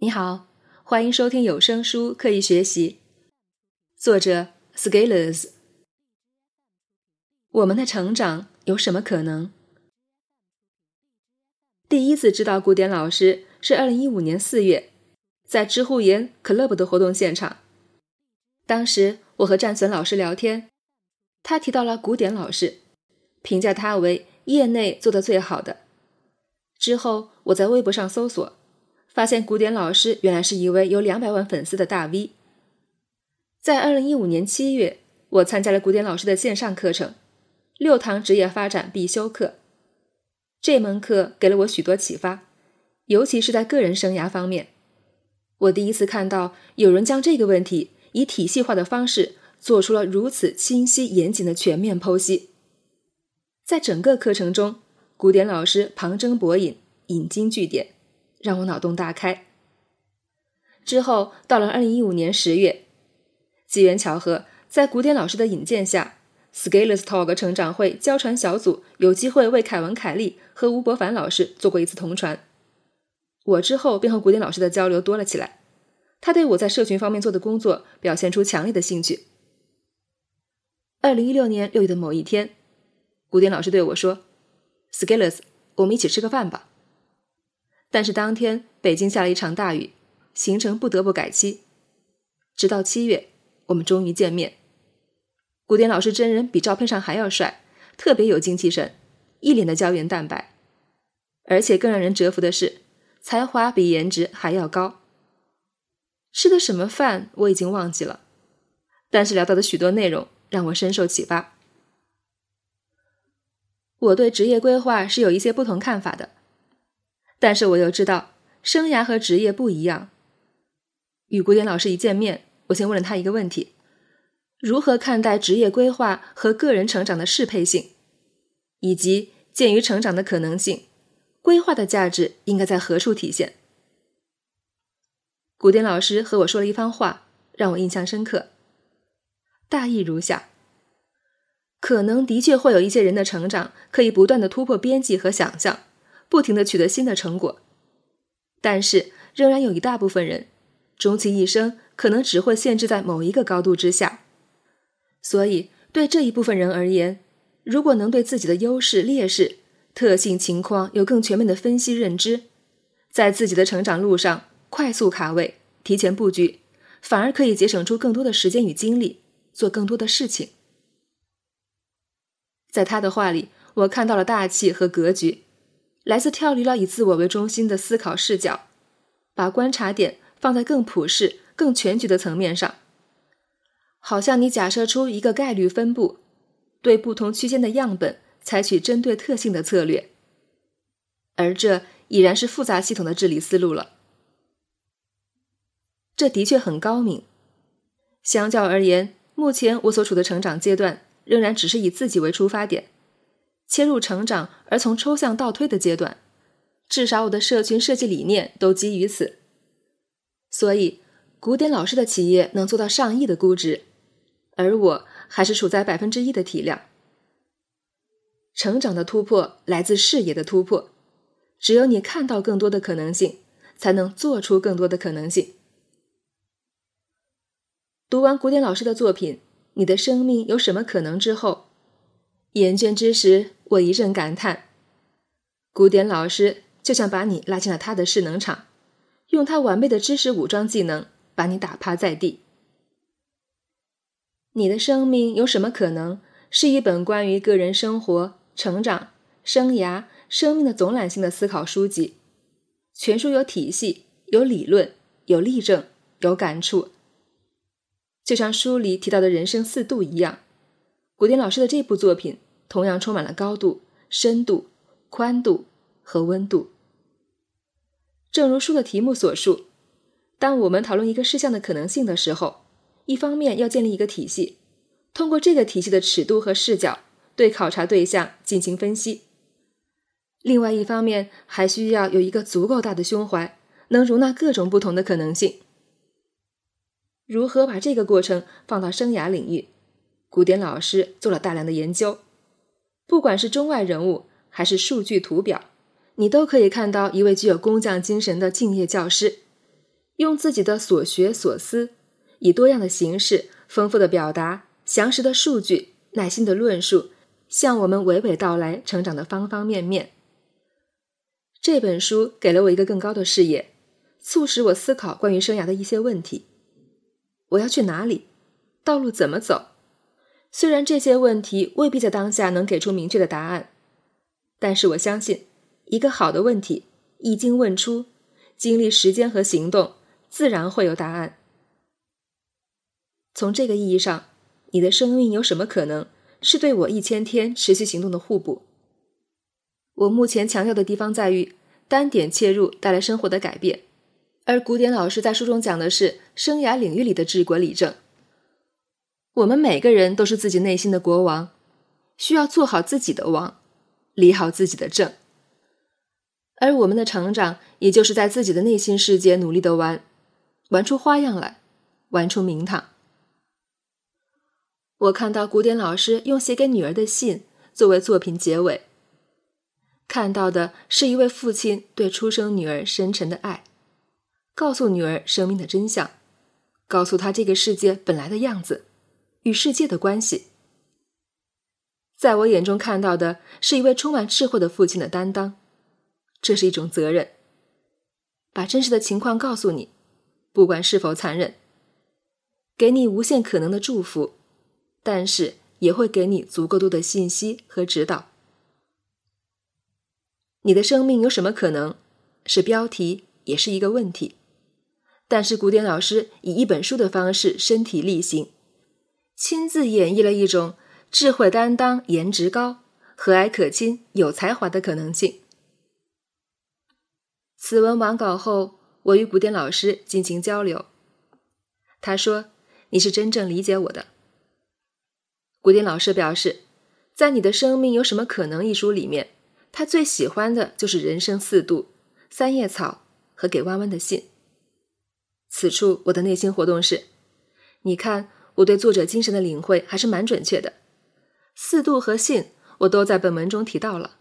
你好，欢迎收听有声书《刻意学习》，作者 Scalers。我们的成长有什么可能？第一次知道古典老师是二零一五年四月，在知乎言 Club 的活动现场。当时我和战损老师聊天，他提到了古典老师，评价他为业内做的最好的。之后我在微博上搜索。发现古典老师原来是一位有两百万粉丝的大 V。在二零一五年七月，我参加了古典老师的线上课程——六堂职业发展必修课。这门课给了我许多启发，尤其是在个人生涯方面。我第一次看到有人将这个问题以体系化的方式做出了如此清晰严谨的全面剖析。在整个课程中，古典老师旁征博引，引经据典。让我脑洞大开。之后到了二零一五年十月，机缘巧合，在古典老师的引荐下，Scales Talk 成长会教传小组有机会为凯文·凯利和吴伯凡老师做过一次同传。我之后便和古典老师的交流多了起来，他对我在社群方面做的工作表现出强烈的兴趣。二零一六年六月的某一天，古典老师对我说，Scales 我们一起吃个饭吧。”但是当天北京下了一场大雨，行程不得不改期。直到七月，我们终于见面。古典老师真人比照片上还要帅，特别有精气神，一脸的胶原蛋白。而且更让人折服的是，才华比颜值还要高。吃的什么饭我已经忘记了，但是聊到的许多内容让我深受启发。我对职业规划是有一些不同看法的。但是我又知道，生涯和职业不一样。与古典老师一见面，我先问了他一个问题：如何看待职业规划和个人成长的适配性？以及鉴于成长的可能性，规划的价值应该在何处体现？古典老师和我说了一番话，让我印象深刻。大意如下：可能的确会有一些人的成长可以不断的突破边际和想象。不停的取得新的成果，但是仍然有一大部分人，终其一生可能只会限制在某一个高度之下。所以，对这一部分人而言，如果能对自己的优势、劣势、特性、情况有更全面的分析认知，在自己的成长路上快速卡位、提前布局，反而可以节省出更多的时间与精力，做更多的事情。在他的话里，我看到了大气和格局。来自跳离了以自我为中心的思考视角，把观察点放在更普世、更全局的层面上。好像你假设出一个概率分布，对不同区间的样本采取针对特性的策略，而这已然是复杂系统的治理思路了。这的确很高明。相较而言，目前我所处的成长阶段仍然只是以自己为出发点。切入成长而从抽象倒推的阶段，至少我的社群设计理念都基于此。所以，古典老师的企业能做到上亿的估值，而我还是处在百分之一的体量。成长的突破来自视野的突破，只有你看到更多的可能性，才能做出更多的可能性。读完古典老师的作品《你的生命有什么可能》之后。厌倦之时，我一阵感叹：古典老师就像把你拉进了他的势能场，用他完备的知识武装技能，把你打趴在地。你的生命有什么可能？是一本关于个人生活、成长、生涯、生命的总览性的思考书籍，全书有体系、有理论、有例证、有感触，就像书里提到的人生四度一样。古典老师的这部作品同样充满了高度、深度、宽度和温度。正如书的题目所述，当我们讨论一个事项的可能性的时候，一方面要建立一个体系，通过这个体系的尺度和视角对考察对象进行分析；另外一方面还需要有一个足够大的胸怀，能容纳各种不同的可能性。如何把这个过程放到生涯领域？古典老师做了大量的研究，不管是中外人物还是数据图表，你都可以看到一位具有工匠精神的敬业教师，用自己的所学所思，以多样的形式、丰富的表达、详实的数据、耐心的论述，向我们娓娓道来成长的方方面面。这本书给了我一个更高的视野，促使我思考关于生涯的一些问题。我要去哪里？道路怎么走？虽然这些问题未必在当下能给出明确的答案，但是我相信，一个好的问题一经问出，经历时间和行动，自然会有答案。从这个意义上，你的生命有什么可能是对我一千天持续行动的互补？我目前强调的地方在于单点切入带来生活的改变，而古典老师在书中讲的是生涯领域里的治国理政。我们每个人都是自己内心的国王，需要做好自己的王，理好自己的政。而我们的成长，也就是在自己的内心世界努力的玩，玩出花样来，玩出名堂。我看到古典老师用写给女儿的信作为作品结尾，看到的是一位父亲对出生女儿深沉的爱，告诉女儿生命的真相，告诉她这个世界本来的样子。与世界的关系，在我眼中看到的是一位充满智慧的父亲的担当，这是一种责任。把真实的情况告诉你，不管是否残忍，给你无限可能的祝福，但是也会给你足够多的信息和指导。你的生命有什么可能？是标题，也是一个问题。但是古典老师以一本书的方式身体力行。亲自演绎了一种智慧担当、颜值高、和蔼可亲、有才华的可能性。此文完稿后，我与古典老师进行交流。他说：“你是真正理解我的。”古典老师表示，在《你的生命有什么可能》一书里面，他最喜欢的就是人生四度、三叶草和给弯弯的信。此处我的内心活动是：你看。我对作者精神的领会还是蛮准确的，四度和信我都在本文中提到了。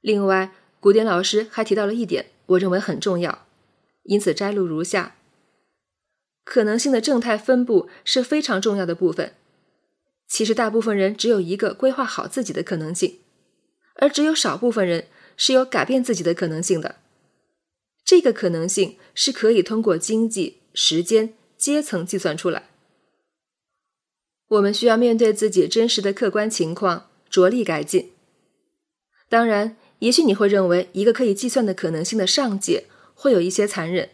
另外，古典老师还提到了一点，我认为很重要，因此摘录如下：可能性的正态分布是非常重要的部分。其实，大部分人只有一个规划好自己的可能性，而只有少部分人是有改变自己的可能性的。这个可能性是可以通过经济、时间、阶层计算出来。我们需要面对自己真实的客观情况，着力改进。当然，也许你会认为一个可以计算的可能性的上界会有一些残忍，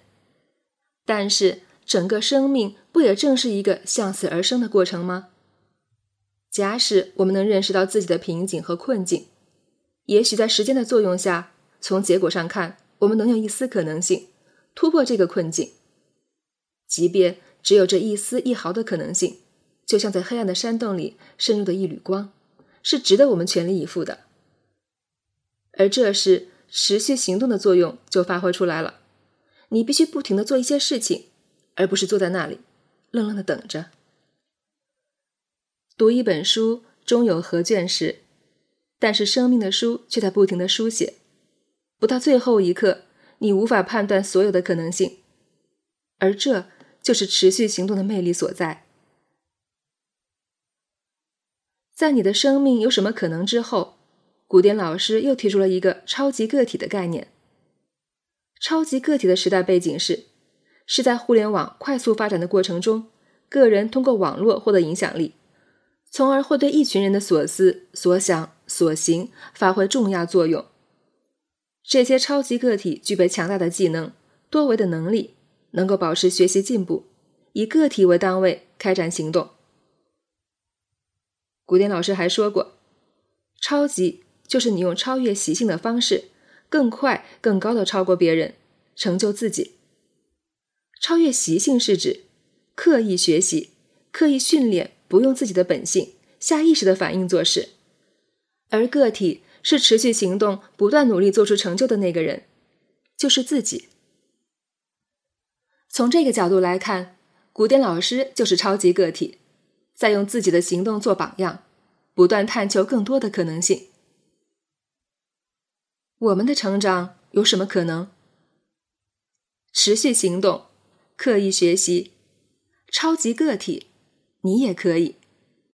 但是整个生命不也正是一个向死而生的过程吗？假使我们能认识到自己的瓶颈和困境，也许在时间的作用下，从结果上看，我们能有一丝可能性突破这个困境，即便只有这一丝一毫的可能性。就像在黑暗的山洞里渗入的一缕光，是值得我们全力以赴的。而这时，持续行动的作用就发挥出来了。你必须不停的做一些事情，而不是坐在那里愣愣的等着。读一本书终有合卷时，但是生命的书却在不停的书写，不到最后一刻，你无法判断所有的可能性，而这就是持续行动的魅力所在。在你的生命有什么可能之后，古典老师又提出了一个超级个体的概念。超级个体的时代背景是，是在互联网快速发展的过程中，个人通过网络获得影响力，从而会对一群人的所思所想所行发挥重要作用。这些超级个体具备强大的技能、多维的能力，能够保持学习进步，以个体为单位开展行动。古典老师还说过，超级就是你用超越习性的方式，更快、更高的超过别人，成就自己。超越习性是指刻意学习、刻意训练，不用自己的本性、下意识的反应做事，而个体是持续行动、不断努力做出成就的那个人，就是自己。从这个角度来看，古典老师就是超级个体。在用自己的行动做榜样，不断探求更多的可能性。我们的成长有什么可能？持续行动，刻意学习，超级个体，你也可以。